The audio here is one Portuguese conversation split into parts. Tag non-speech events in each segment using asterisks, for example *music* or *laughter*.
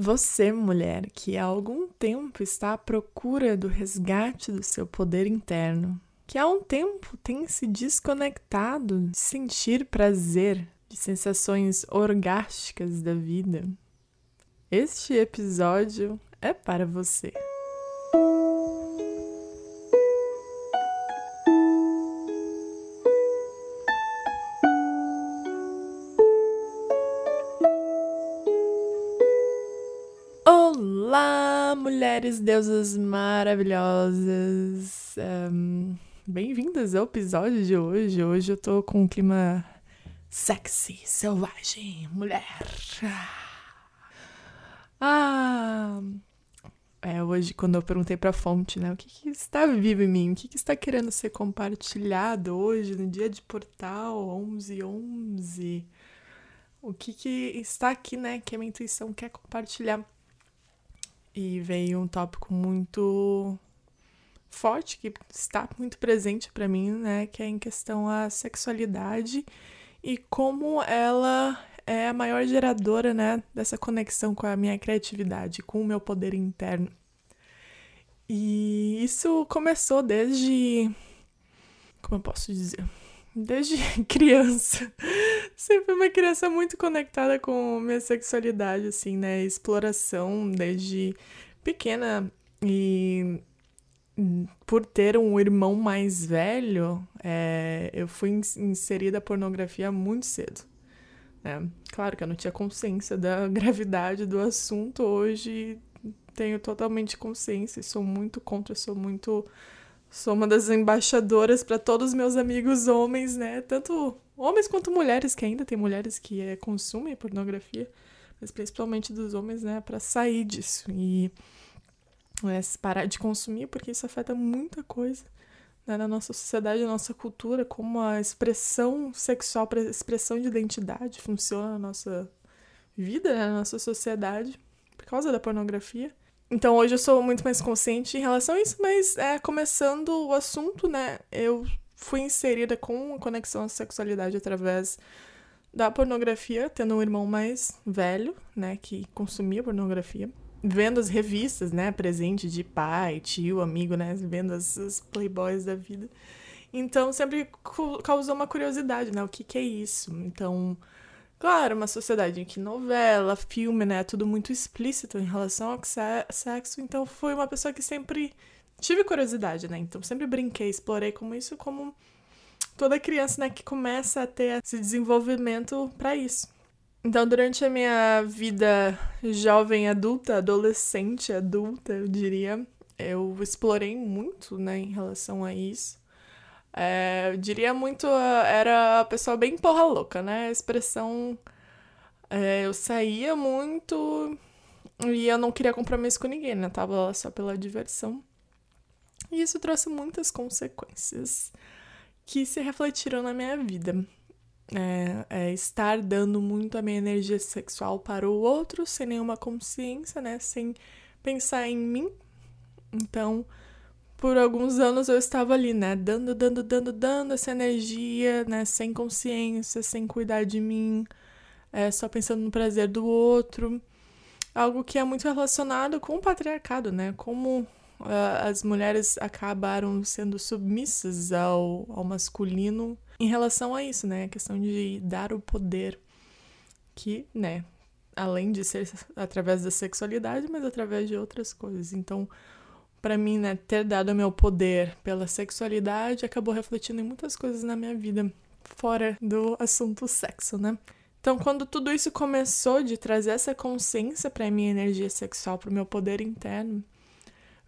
Você, mulher, que há algum tempo está à procura do resgate do seu poder interno, que há um tempo tem se desconectado de sentir prazer, de sensações orgásticas da vida, este episódio é para você. Mulheres deusas maravilhosas! Um, Bem-vindas ao episódio de hoje. Hoje eu tô com um clima sexy, selvagem, mulher. Ah! É, hoje, quando eu perguntei pra fonte, né, o que, que está vivo em mim, o que, que está querendo ser compartilhado hoje, no dia de portal 11 11, o que, que está aqui, né, que a minha intuição quer compartilhar. E veio um tópico muito forte, que está muito presente para mim, né, que é em questão a sexualidade e como ela é a maior geradora, né, dessa conexão com a minha criatividade, com o meu poder interno. E isso começou desde como eu posso dizer? Desde *laughs* criança. Sempre uma criança muito conectada com minha sexualidade, assim, né? Exploração desde pequena. E por ter um irmão mais velho, é, eu fui inserida a pornografia muito cedo. É, claro que eu não tinha consciência da *laughs* gravidade do assunto, hoje tenho totalmente consciência e sou muito contra, sou muito. Sou uma das embaixadoras para todos os meus amigos homens, né? Tanto homens quanto mulheres, que ainda tem mulheres que é, consumem pornografia, mas principalmente dos homens, né? Para sair disso e é, parar de consumir, porque isso afeta muita coisa né, na nossa sociedade, na nossa cultura, como a expressão sexual, a expressão de identidade funciona na nossa vida, né, na nossa sociedade, por causa da pornografia. Então hoje eu sou muito mais consciente em relação a isso, mas é, começando o assunto, né, eu fui inserida com a conexão à sexualidade através da pornografia, tendo um irmão mais velho, né, que consumia pornografia vendo as revistas, né, presente de pai, tio, amigo, né, vendo as, as playboys da vida. Então sempre causou uma curiosidade, né, o que que é isso? Então, claro, uma sociedade em que novela, filme, né, é tudo muito explícito em relação ao sexo, então foi uma pessoa que sempre tive curiosidade, né? Então sempre brinquei, explorei como isso como toda criança, né, que começa a ter esse desenvolvimento para isso. Então, durante a minha vida jovem adulta, adolescente adulta, eu diria, eu explorei muito, né, em relação a isso. É, eu diria muito, era a pessoa bem porra louca, né? A expressão. É, eu saía muito e eu não queria compromisso com ninguém, né? tava lá só pela diversão. E isso trouxe muitas consequências que se refletiram na minha vida é, é estar dando muito a minha energia sexual para o outro sem nenhuma consciência, né? Sem pensar em mim. Então, por alguns anos eu estava ali, né? Dando, dando, dando, dando essa energia, né? Sem consciência, sem cuidar de mim, é, só pensando no prazer do outro. Algo que é muito relacionado com o patriarcado, né? Como as mulheres acabaram sendo submissas ao, ao masculino em relação a isso, né? A questão de dar o poder, que, né, além de ser através da sexualidade, mas através de outras coisas. Então, para mim, né, ter dado meu poder pela sexualidade acabou refletindo em muitas coisas na minha vida, fora do assunto sexo, né? Então, quando tudo isso começou de trazer essa consciência para minha energia sexual, para o meu poder interno,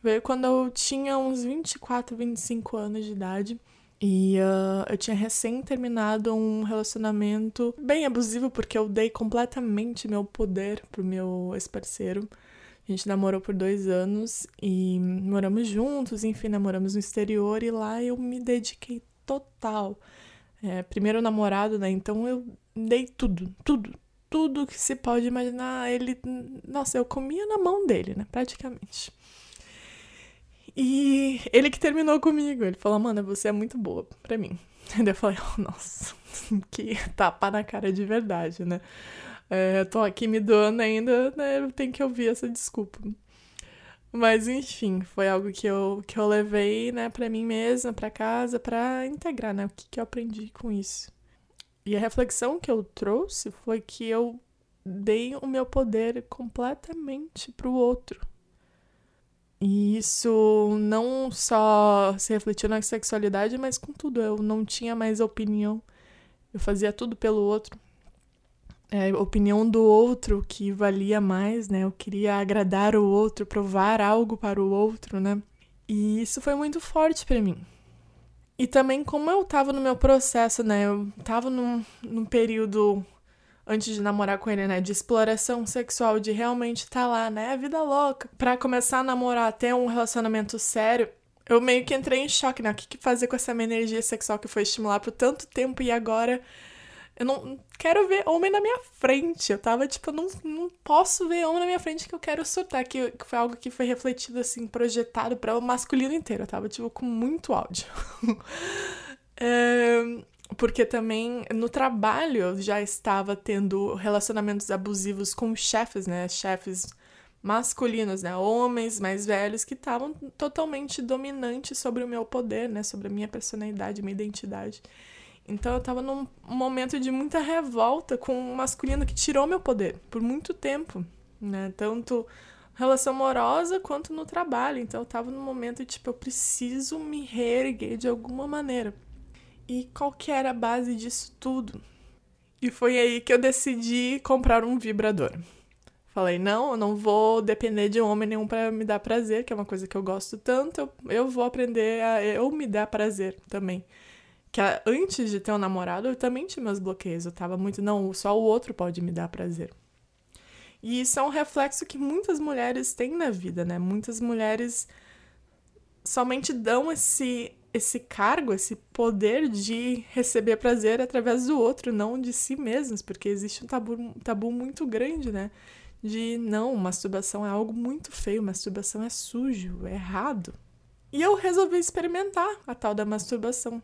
veio quando eu tinha uns 24, 25 anos de idade. E uh, eu tinha recém terminado um relacionamento bem abusivo, porque eu dei completamente meu poder pro meu ex-parceiro. A gente namorou por dois anos e moramos juntos, enfim, namoramos no exterior e lá eu me dediquei total. É, primeiro namorado, né? Então eu dei tudo, tudo, tudo que se pode imaginar. Ele, nossa, eu comia na mão dele, né? Praticamente. E ele que terminou comigo. Ele falou, mano, você é muito boa pra mim. *laughs* Eu falei, oh, nossa, *laughs* que tapa na cara de verdade, né? É, tô aqui me doando ainda, né? Tem que ouvir essa desculpa. Mas enfim, foi algo que eu, que eu levei, né, para mim mesma, para casa, para integrar, né, o que, que eu aprendi com isso. E a reflexão que eu trouxe foi que eu dei o meu poder completamente pro outro. E isso não só se refletiu na sexualidade, mas com tudo. Eu não tinha mais opinião. Eu fazia tudo pelo outro. É, opinião do outro que valia mais, né? Eu queria agradar o outro, provar algo para o outro, né? E isso foi muito forte para mim. E também como eu tava no meu processo, né? Eu tava num, num período antes de namorar com ele, né? De exploração sexual, de realmente estar tá lá, né? Vida louca. Pra começar a namorar, ter um relacionamento sério, eu meio que entrei em choque, né? O que, que fazer com essa minha energia sexual que foi estimular por tanto tempo e agora eu não quero ver homem na minha frente. Eu tava tipo, não, não posso ver homem na minha frente que eu quero surtar. Que, que foi algo que foi refletido, assim, projetado para o masculino inteiro. Eu tava, tipo, com muito áudio. *laughs* é, porque também no trabalho eu já estava tendo relacionamentos abusivos com chefes, né? Chefes masculinos, né? Homens mais velhos que estavam totalmente dominantes sobre o meu poder, né? Sobre a minha personalidade, minha identidade. Então eu estava num momento de muita revolta com um masculino que tirou meu poder por muito tempo, né? Tanto relação amorosa quanto no trabalho. Então eu estava num momento de, tipo, eu preciso me reerguer de alguma maneira. E qual que era a base disso tudo? E foi aí que eu decidi comprar um vibrador. Falei, não, eu não vou depender de homem nenhum para me dar prazer, que é uma coisa que eu gosto tanto, eu, eu vou aprender a eu me dar prazer também. Que antes de ter um namorado, eu também tinha meus bloqueios. Eu tava muito, não, só o outro pode me dar prazer. E isso é um reflexo que muitas mulheres têm na vida, né? Muitas mulheres somente dão esse esse cargo, esse poder de receber prazer através do outro, não de si mesmos, porque existe um tabu, um tabu muito grande, né? De não, masturbação é algo muito feio, masturbação é sujo, é errado. E eu resolvi experimentar a tal da masturbação.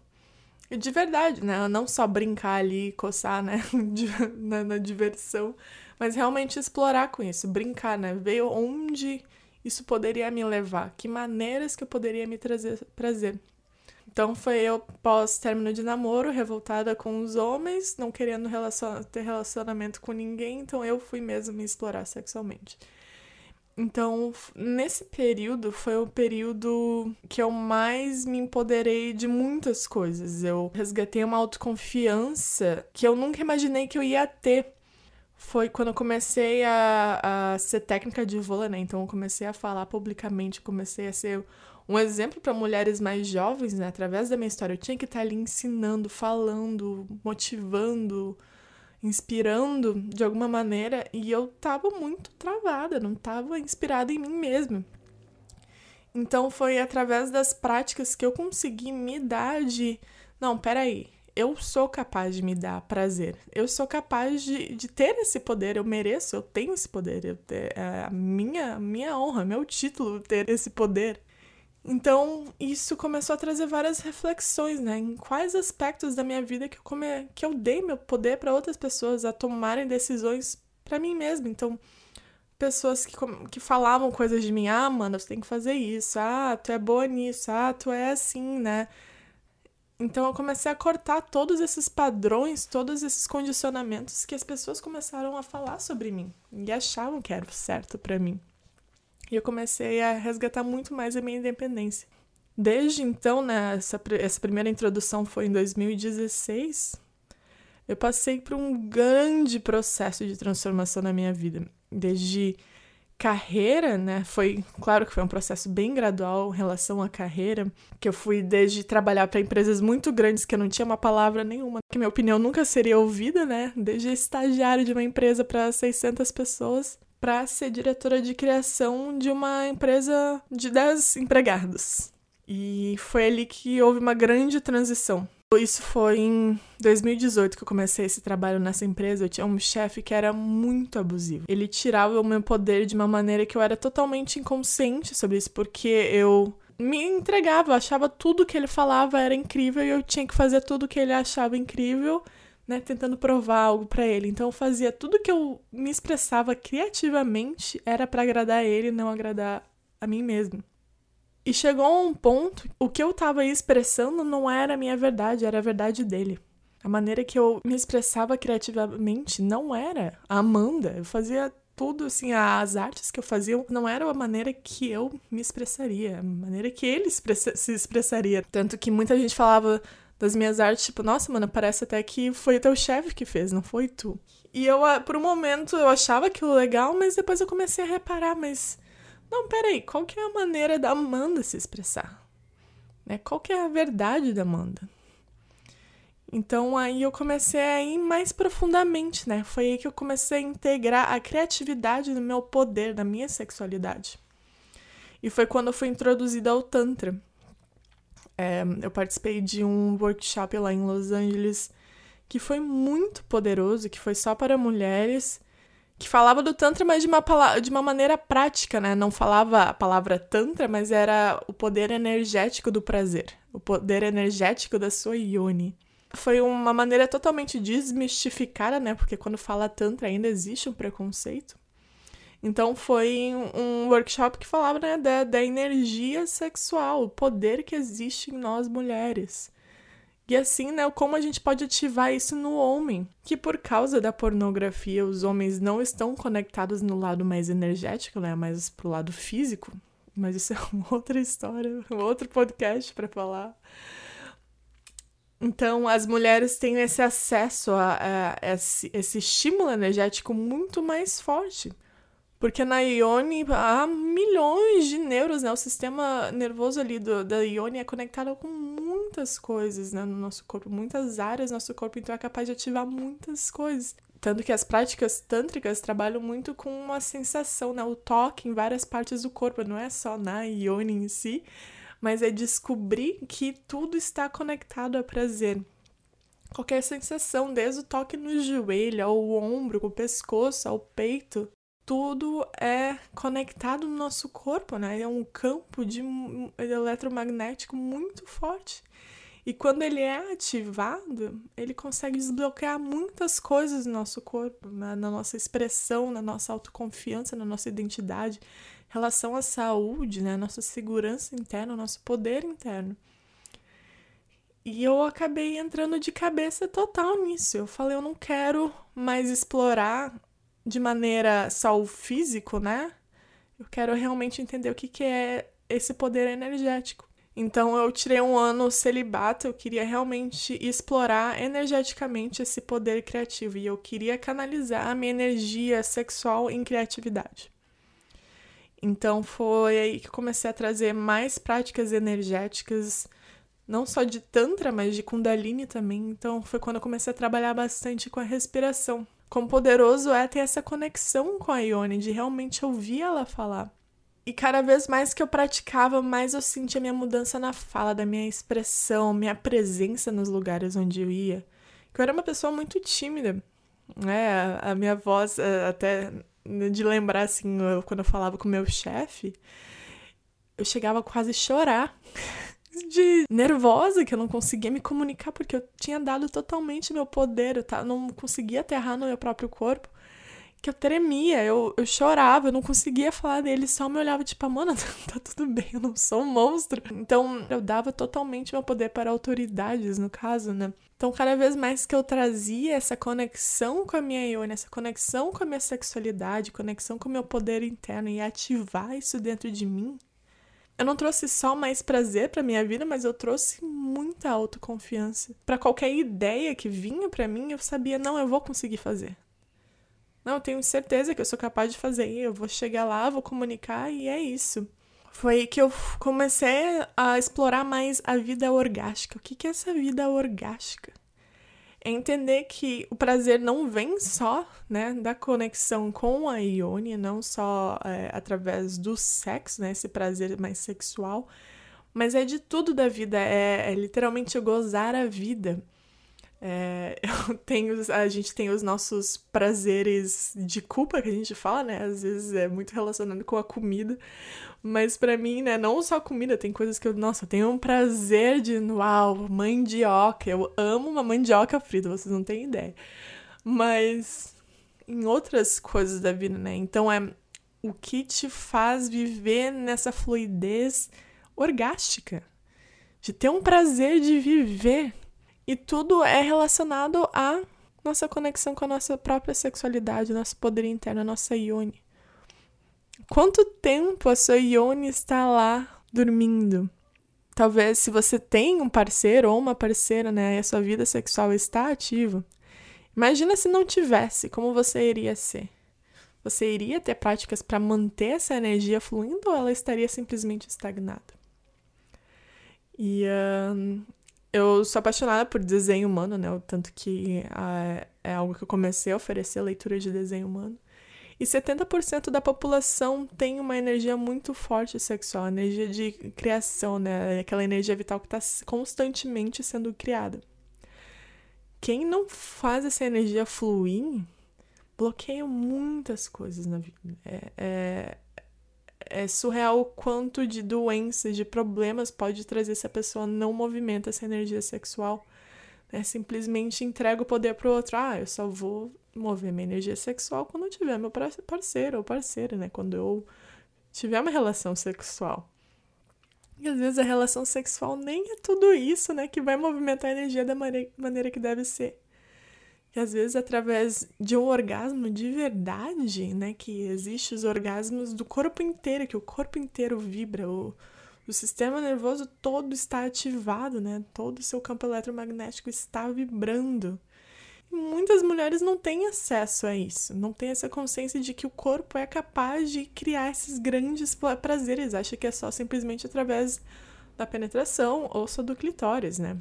E de verdade, né? Não só brincar ali, coçar, né? *laughs* na, na diversão, mas realmente explorar com isso, brincar, né? Ver onde isso poderia me levar, que maneiras que eu poderia me trazer prazer. Então foi eu pós término de namoro, revoltada com os homens, não querendo ter relacionamento com ninguém, então eu fui mesmo me explorar sexualmente. Então, nesse período foi o período que eu mais me empoderei de muitas coisas. Eu resgatei uma autoconfiança que eu nunca imaginei que eu ia ter. Foi quando eu comecei a, a ser técnica de vôlei, né? Então eu comecei a falar publicamente, comecei a ser um exemplo para mulheres mais jovens, né? Através da minha história, eu tinha que estar tá ali ensinando, falando, motivando, inspirando de alguma maneira, e eu tava muito travada, não tava inspirada em mim mesma. Então foi através das práticas que eu consegui me dar de, não, peraí, eu sou capaz de me dar prazer. Eu sou capaz de, de ter esse poder, eu mereço, eu tenho esse poder. Eu, é a minha, minha honra, meu título ter esse poder. Então, isso começou a trazer várias reflexões, né? Em quais aspectos da minha vida que eu, come... que eu dei meu poder para outras pessoas a tomarem decisões para mim mesma. Então, pessoas que, que falavam coisas de mim, ah, mano, você tem que fazer isso, ah, tu é boa nisso, ah, tu é assim, né? Então eu comecei a cortar todos esses padrões, todos esses condicionamentos que as pessoas começaram a falar sobre mim e achavam que era certo para mim. E eu comecei a resgatar muito mais a minha independência. Desde então, né, essa, essa primeira introdução foi em 2016, eu passei por um grande processo de transformação na minha vida. Desde carreira, né? Foi, claro que foi um processo bem gradual em relação à carreira, que eu fui desde trabalhar para empresas muito grandes que eu não tinha uma palavra nenhuma, que minha opinião nunca seria ouvida, né? Desde estagiário de uma empresa para 600 pessoas, para ser diretora de criação de uma empresa de 10 empregados. E foi ali que houve uma grande transição. Isso foi em 2018 que eu comecei esse trabalho nessa empresa. Eu tinha um chefe que era muito abusivo. Ele tirava o meu poder de uma maneira que eu era totalmente inconsciente sobre isso, porque eu me entregava, achava tudo que ele falava era incrível e eu tinha que fazer tudo que ele achava incrível né, tentando provar algo para ele. Então eu fazia tudo que eu me expressava criativamente era para agradar ele, não agradar a mim mesmo. E chegou a um ponto, o que eu estava expressando não era a minha verdade, era a verdade dele. A maneira que eu me expressava criativamente não era a Amanda. Eu fazia tudo, assim, as artes que eu fazia não era a maneira que eu me expressaria, a maneira que ele se expressaria. Tanto que muita gente falava das minhas artes, tipo, nossa, mano, parece até que foi o teu chefe que fez, não foi tu. E eu, ah, por um momento, eu achava aquilo legal, mas depois eu comecei a reparar, mas. Não, peraí, qual que é a maneira da Amanda se expressar? Né? Qual que é a verdade da Amanda? Então aí eu comecei a ir mais profundamente, né? Foi aí que eu comecei a integrar a criatividade no meu poder, na minha sexualidade. E foi quando eu fui introduzida ao Tantra. É, eu participei de um workshop lá em Los Angeles que foi muito poderoso, que foi só para mulheres, que falava do Tantra, mas de uma, de uma maneira prática, né? Não falava a palavra Tantra, mas era o poder energético do prazer, o poder energético da sua yoni foi uma maneira totalmente desmistificada, né? Porque quando fala Tantra ainda existe um preconceito. Então foi um workshop que falava né, da, da energia sexual, o poder que existe em nós mulheres. E assim, né, como a gente pode ativar isso no homem, que por causa da pornografia os homens não estão conectados no lado mais energético, né, mais pro lado físico. Mas isso é *laughs* uma outra história, um outro podcast para falar. Então, as mulheres têm esse acesso a, a, a esse, esse, estímulo energético muito mais forte. Porque na Ione há milhões de neuros, né? O sistema nervoso ali do, da Ione é conectado com muitas coisas né? no nosso corpo, muitas áreas do nosso corpo, então é capaz de ativar muitas coisas. Tanto que as práticas tântricas trabalham muito com uma sensação, né? O toque em várias partes do corpo, não é só na Ione em si, mas é descobrir que tudo está conectado a prazer. Qualquer sensação, desde o toque no joelho, ao ombro, ao pescoço, ao peito, tudo é conectado no nosso corpo, né? É um campo de eletromagnético muito forte. E quando ele é ativado, ele consegue desbloquear muitas coisas no nosso corpo, na, na nossa expressão, na nossa autoconfiança, na nossa identidade relação à saúde, né, nossa segurança interna, nosso poder interno. E eu acabei entrando de cabeça total nisso. Eu falei, eu não quero mais explorar de maneira só o físico, né? Eu quero realmente entender o que, que é esse poder energético. Então eu tirei um ano celibato, eu queria realmente explorar energeticamente esse poder criativo e eu queria canalizar a minha energia sexual em criatividade. Então foi aí que comecei a trazer mais práticas energéticas, não só de Tantra, mas de Kundalini também. Então foi quando eu comecei a trabalhar bastante com a respiração. Quão poderoso é ter essa conexão com a Ione, de realmente ouvir ela falar. E cada vez mais que eu praticava, mais eu sentia minha mudança na fala, da minha expressão, minha presença nos lugares onde eu ia. Eu era uma pessoa muito tímida, né? A minha voz, eh, até de lembrar, assim, quando eu falava com meu chefe, eu chegava a quase chorar. *laughs* de nervosa que eu não conseguia me comunicar porque eu tinha dado totalmente meu poder, eu tá, não conseguia aterrar no meu próprio corpo, que eu tremia, eu, eu chorava, eu não conseguia falar dele, só me olhava tipo, mano, *laughs* tá tudo bem, eu não sou um monstro. Então eu dava totalmente meu poder para autoridades, no caso, né? Então, cada vez mais que eu trazia essa conexão com a minha Ione, essa conexão com a minha sexualidade, conexão com o meu poder interno e ativar isso dentro de mim, eu não trouxe só mais prazer para minha vida, mas eu trouxe muita autoconfiança. Para qualquer ideia que vinha para mim, eu sabia, não, eu vou conseguir fazer. Não, eu tenho certeza que eu sou capaz de fazer. Eu vou chegar lá, vou comunicar e é isso foi que eu comecei a explorar mais a vida orgástica. O que é essa vida orgástica? É entender que o prazer não vem só né, da conexão com a Ione, não só é, através do sexo, né, esse prazer mais sexual, mas é de tudo da vida, é, é literalmente gozar a vida. É, *laughs* eu tenho, a gente tem os nossos prazeres de culpa que a gente fala, né? Às vezes é muito relacionado com a comida. Mas para mim, né, não só comida, tem coisas que eu, nossa, eu tenho um prazer de, uau, mandioca. Eu amo uma mandioca frita, vocês não têm ideia. Mas em outras coisas da vida, né? Então é o que te faz viver nessa fluidez orgástica, de ter um prazer de viver. E tudo é relacionado à nossa conexão com a nossa própria sexualidade, nosso poder interno, a nossa yoni. Quanto tempo a sua yoni está lá dormindo? Talvez se você tem um parceiro ou uma parceira, né, e a sua vida sexual está ativa, imagina se não tivesse, como você iria ser? Você iria ter práticas para manter essa energia fluindo ou ela estaria simplesmente estagnada? E uh, eu sou apaixonada por desenho humano, né? Tanto que uh, é algo que eu comecei a oferecer leitura de desenho humano. E 70% da população tem uma energia muito forte sexual, energia de criação, né? Aquela energia vital que está constantemente sendo criada. Quem não faz essa energia fluir, bloqueia muitas coisas na vida. É, é, é surreal o quanto de doenças, de problemas pode trazer se a pessoa não movimenta essa energia sexual. Né? Simplesmente entrega o poder para o outro. Ah, eu só vou mover minha energia sexual quando eu tiver meu parceiro ou parceira, né? Quando eu tiver uma relação sexual. E às vezes a relação sexual nem é tudo isso, né? Que vai movimentar a energia da maneira que deve ser. E às vezes através de um orgasmo de verdade, né? Que existe os orgasmos do corpo inteiro, que o corpo inteiro vibra, o, o sistema nervoso todo está ativado, né? Todo o seu campo eletromagnético está vibrando muitas mulheres não têm acesso a isso, não têm essa consciência de que o corpo é capaz de criar esses grandes prazeres, acha que é só simplesmente através da penetração ou só do clitóris, né?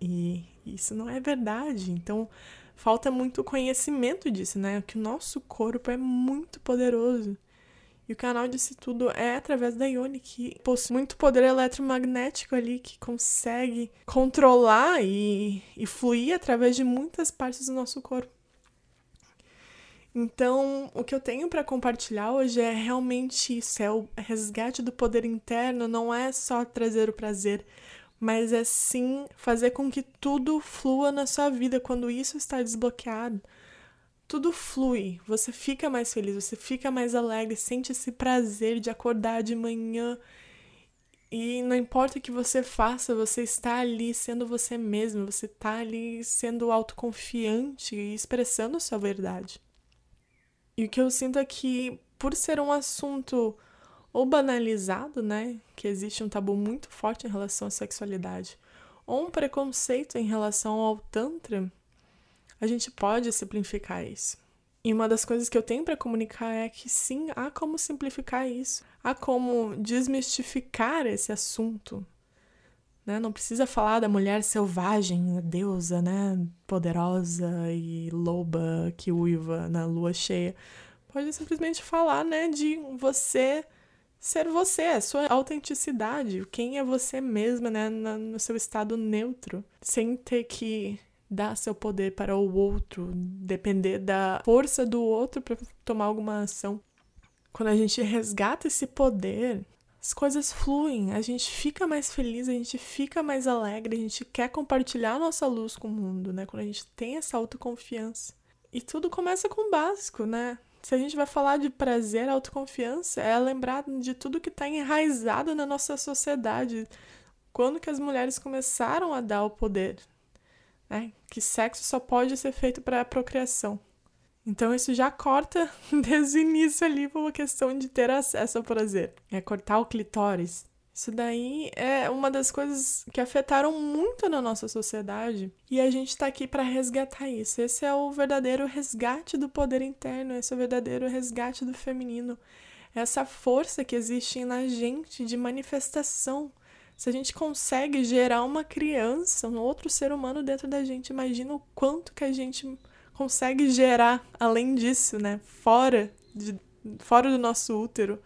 E isso não é verdade. Então, falta muito conhecimento disso, né? Que o nosso corpo é muito poderoso e o canal disso tudo é através da Ione, que possui muito poder eletromagnético ali, que consegue controlar e, e fluir através de muitas partes do nosso corpo. Então, o que eu tenho para compartilhar hoje é realmente isso: é o resgate do poder interno, não é só trazer o prazer, mas é sim fazer com que tudo flua na sua vida quando isso está desbloqueado tudo flui, você fica mais feliz, você fica mais alegre, sente esse prazer de acordar de manhã. E não importa o que você faça, você está ali sendo você mesmo, você está ali sendo autoconfiante e expressando sua verdade. E o que eu sinto é que, por ser um assunto ou banalizado, né, que existe um tabu muito forte em relação à sexualidade, ou um preconceito em relação ao Tantra, a gente pode simplificar isso. E uma das coisas que eu tenho para comunicar é que sim, há como simplificar isso. Há como desmistificar esse assunto. Né? Não precisa falar da mulher selvagem, a deusa, né? Poderosa e loba que uiva na lua cheia. Pode simplesmente falar, né, de você ser você, a sua autenticidade, quem é você mesma, né, no seu estado neutro, sem ter que dar seu poder para o outro, depender da força do outro para tomar alguma ação. Quando a gente resgata esse poder, as coisas fluem, a gente fica mais feliz, a gente fica mais alegre, a gente quer compartilhar nossa luz com o mundo, né? Quando a gente tem essa autoconfiança. E tudo começa com o básico, né? Se a gente vai falar de prazer, autoconfiança, é lembrar de tudo que está enraizado na nossa sociedade. Quando que as mulheres começaram a dar o poder, né? Que sexo só pode ser feito para procriação. Então isso já corta *laughs* desde o início ali uma questão de ter acesso ao prazer. É cortar o clitóris. Isso daí é uma das coisas que afetaram muito na nossa sociedade e a gente está aqui para resgatar isso. Esse é o verdadeiro resgate do poder interno, esse é o verdadeiro resgate do feminino. Essa força que existe na gente de manifestação se a gente consegue gerar uma criança, um outro ser humano dentro da gente, imagina o quanto que a gente consegue gerar além disso, né? Fora, de, fora do nosso útero.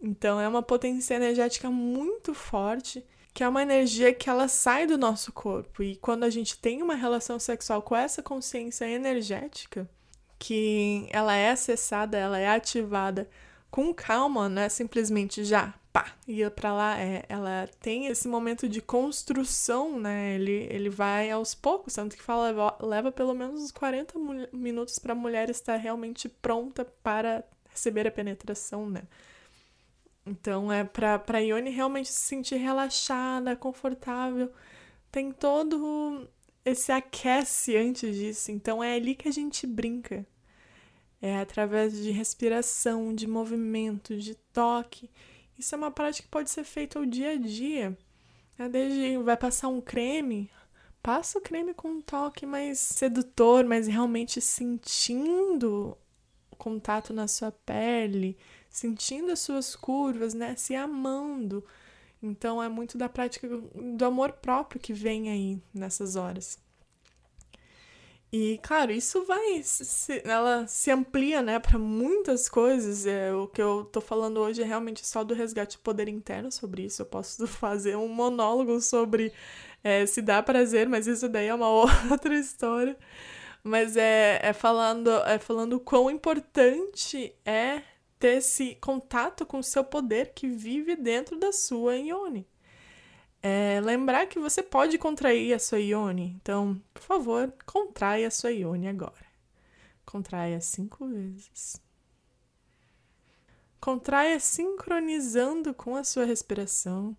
Então é uma potência energética muito forte que é uma energia que ela sai do nosso corpo. E quando a gente tem uma relação sexual com essa consciência energética, que ela é acessada, ela é ativada com calma, não é simplesmente já, pá, ia para lá, é, ela tem esse momento de construção, né? Ele, ele vai aos poucos, tanto que fala leva, leva pelo menos uns 40 minutos para a mulher estar realmente pronta para receber a penetração, né? Então é para para Ione realmente se sentir relaxada, confortável. Tem todo esse aquece antes disso. Então é ali que a gente brinca. É através de respiração, de movimento, de toque. Isso é uma prática que pode ser feita ao dia a dia. É desde vai passar um creme, passa o creme com um toque mais sedutor, mas realmente sentindo o contato na sua pele, sentindo as suas curvas, né? Se amando. Então é muito da prática do amor próprio que vem aí nessas horas. E, claro, isso vai. Se, ela se amplia, né, para muitas coisas. É, o que eu tô falando hoje é realmente só do resgate poder interno sobre isso. Eu posso *laughs* fazer um monólogo sobre é, se dá prazer, mas isso daí é uma *laughs* outra história. Mas é, é falando é falando quão importante é ter esse contato com o seu poder que vive dentro da sua Ione. É, lembrar que você pode contrair a sua Ione. Então, por favor, contraia a sua Ione agora. Contraia cinco vezes. Contraia sincronizando com a sua respiração.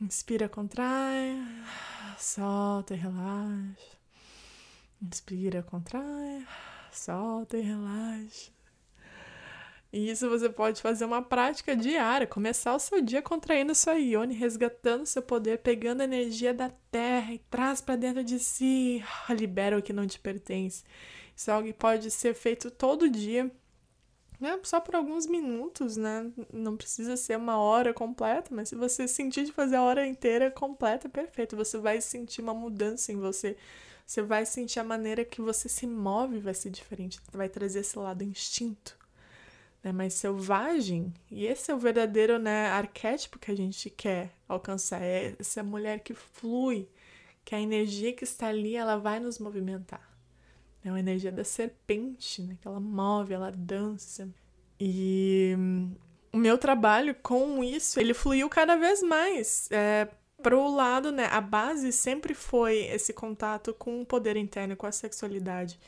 Inspira, contrai. Solta e relaxa. Inspira, contrai. Solta e relaxa. E isso você pode fazer uma prática diária, começar o seu dia contraindo sua ione, resgatando seu poder, pegando a energia da terra e traz para dentro de si, libera o que não te pertence. Isso é algo que pode ser feito todo dia, né? só por alguns minutos, né? Não precisa ser uma hora completa, mas se você sentir de fazer a hora inteira completa, perfeito. Você vai sentir uma mudança em você. Você vai sentir a maneira que você se move vai ser diferente, vai trazer esse lado instinto né, mais selvagem. E esse é o verdadeiro né, arquétipo que a gente quer alcançar. É essa mulher que flui, que a energia que está ali, ela vai nos movimentar. É uma energia da serpente, né, que ela move, ela dança. E hum, o meu trabalho com isso, ele fluiu cada vez mais. É, para o lado, né, a base sempre foi esse contato com o poder interno, com a sexualidade.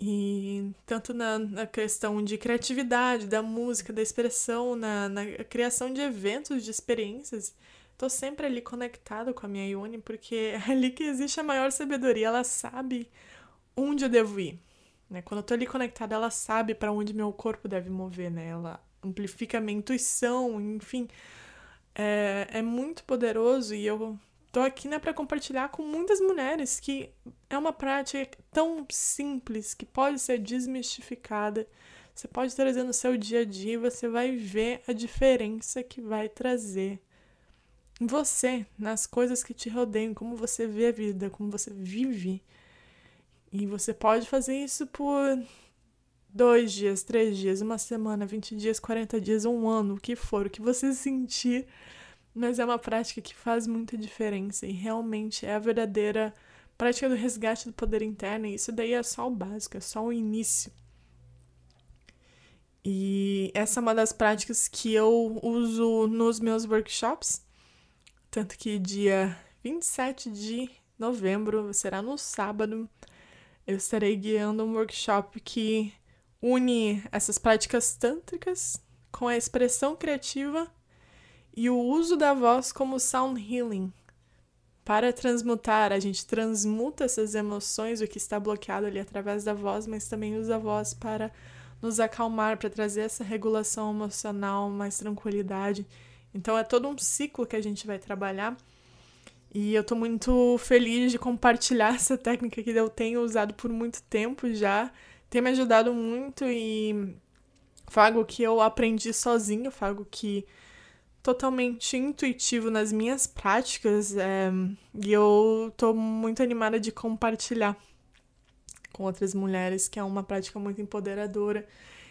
E tanto na, na questão de criatividade, da música, da expressão, na, na criação de eventos, de experiências, tô sempre ali conectada com a minha Ione, porque *laughs* é ali que existe a maior sabedoria, ela sabe onde eu devo ir. Né? Quando eu tô ali conectada, ela sabe para onde meu corpo deve mover, né? Ela amplifica a minha intuição, enfim. É, é muito poderoso e eu Tô aqui né, para compartilhar com muitas mulheres que é uma prática tão simples que pode ser desmistificada. Você pode trazer no seu dia a dia e você vai ver a diferença que vai trazer em você, nas coisas que te rodeiam, como você vê a vida, como você vive. E você pode fazer isso por dois dias, três dias, uma semana, vinte dias, quarenta dias, um ano, o que for, o que você sentir mas é uma prática que faz muita diferença e realmente é a verdadeira prática do resgate do poder interno. E isso daí é só o básico, é só o início. E essa é uma das práticas que eu uso nos meus workshops. Tanto que dia 27 de novembro, será no sábado, eu estarei guiando um workshop que une essas práticas tântricas com a expressão criativa e o uso da voz como sound healing. Para transmutar, a gente transmuta essas emoções, o que está bloqueado ali através da voz, mas também usa a voz para nos acalmar, para trazer essa regulação emocional, mais tranquilidade. Então é todo um ciclo que a gente vai trabalhar. E eu estou muito feliz de compartilhar *laughs* essa técnica que eu tenho usado por muito tempo já. Tem me ajudado muito e foi algo que eu aprendi sozinho, foi algo que totalmente intuitivo nas minhas práticas é, e eu tô muito animada de compartilhar com outras mulheres, que é uma prática muito empoderadora.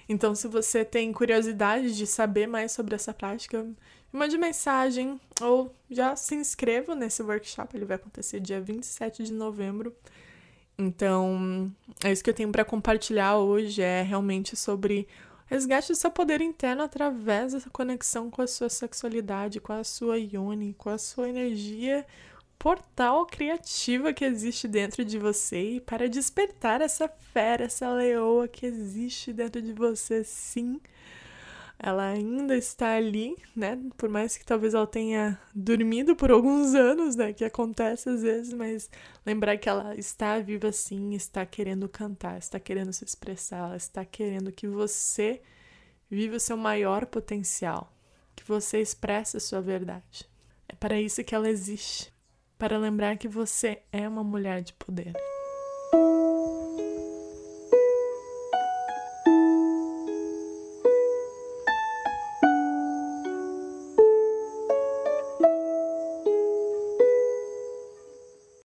Então, se você tem curiosidade de saber mais sobre essa prática, me mande mensagem ou já se inscreva nesse workshop. Ele vai acontecer dia 27 de novembro. Então, é isso que eu tenho para compartilhar hoje. É realmente sobre resgate do seu poder interno através dessa conexão com a sua sexualidade, com a sua yoni, com a sua energia portal criativa que existe dentro de você. E para despertar essa fera, essa leoa que existe dentro de você, sim ela ainda está ali, né? Por mais que talvez ela tenha dormido por alguns anos, né? Que acontece às vezes, mas lembrar que ela está viva sim, está querendo cantar, está querendo se expressar, ela está querendo que você viva o seu maior potencial, que você expresse a sua verdade. É para isso que ela existe para lembrar que você é uma mulher de poder.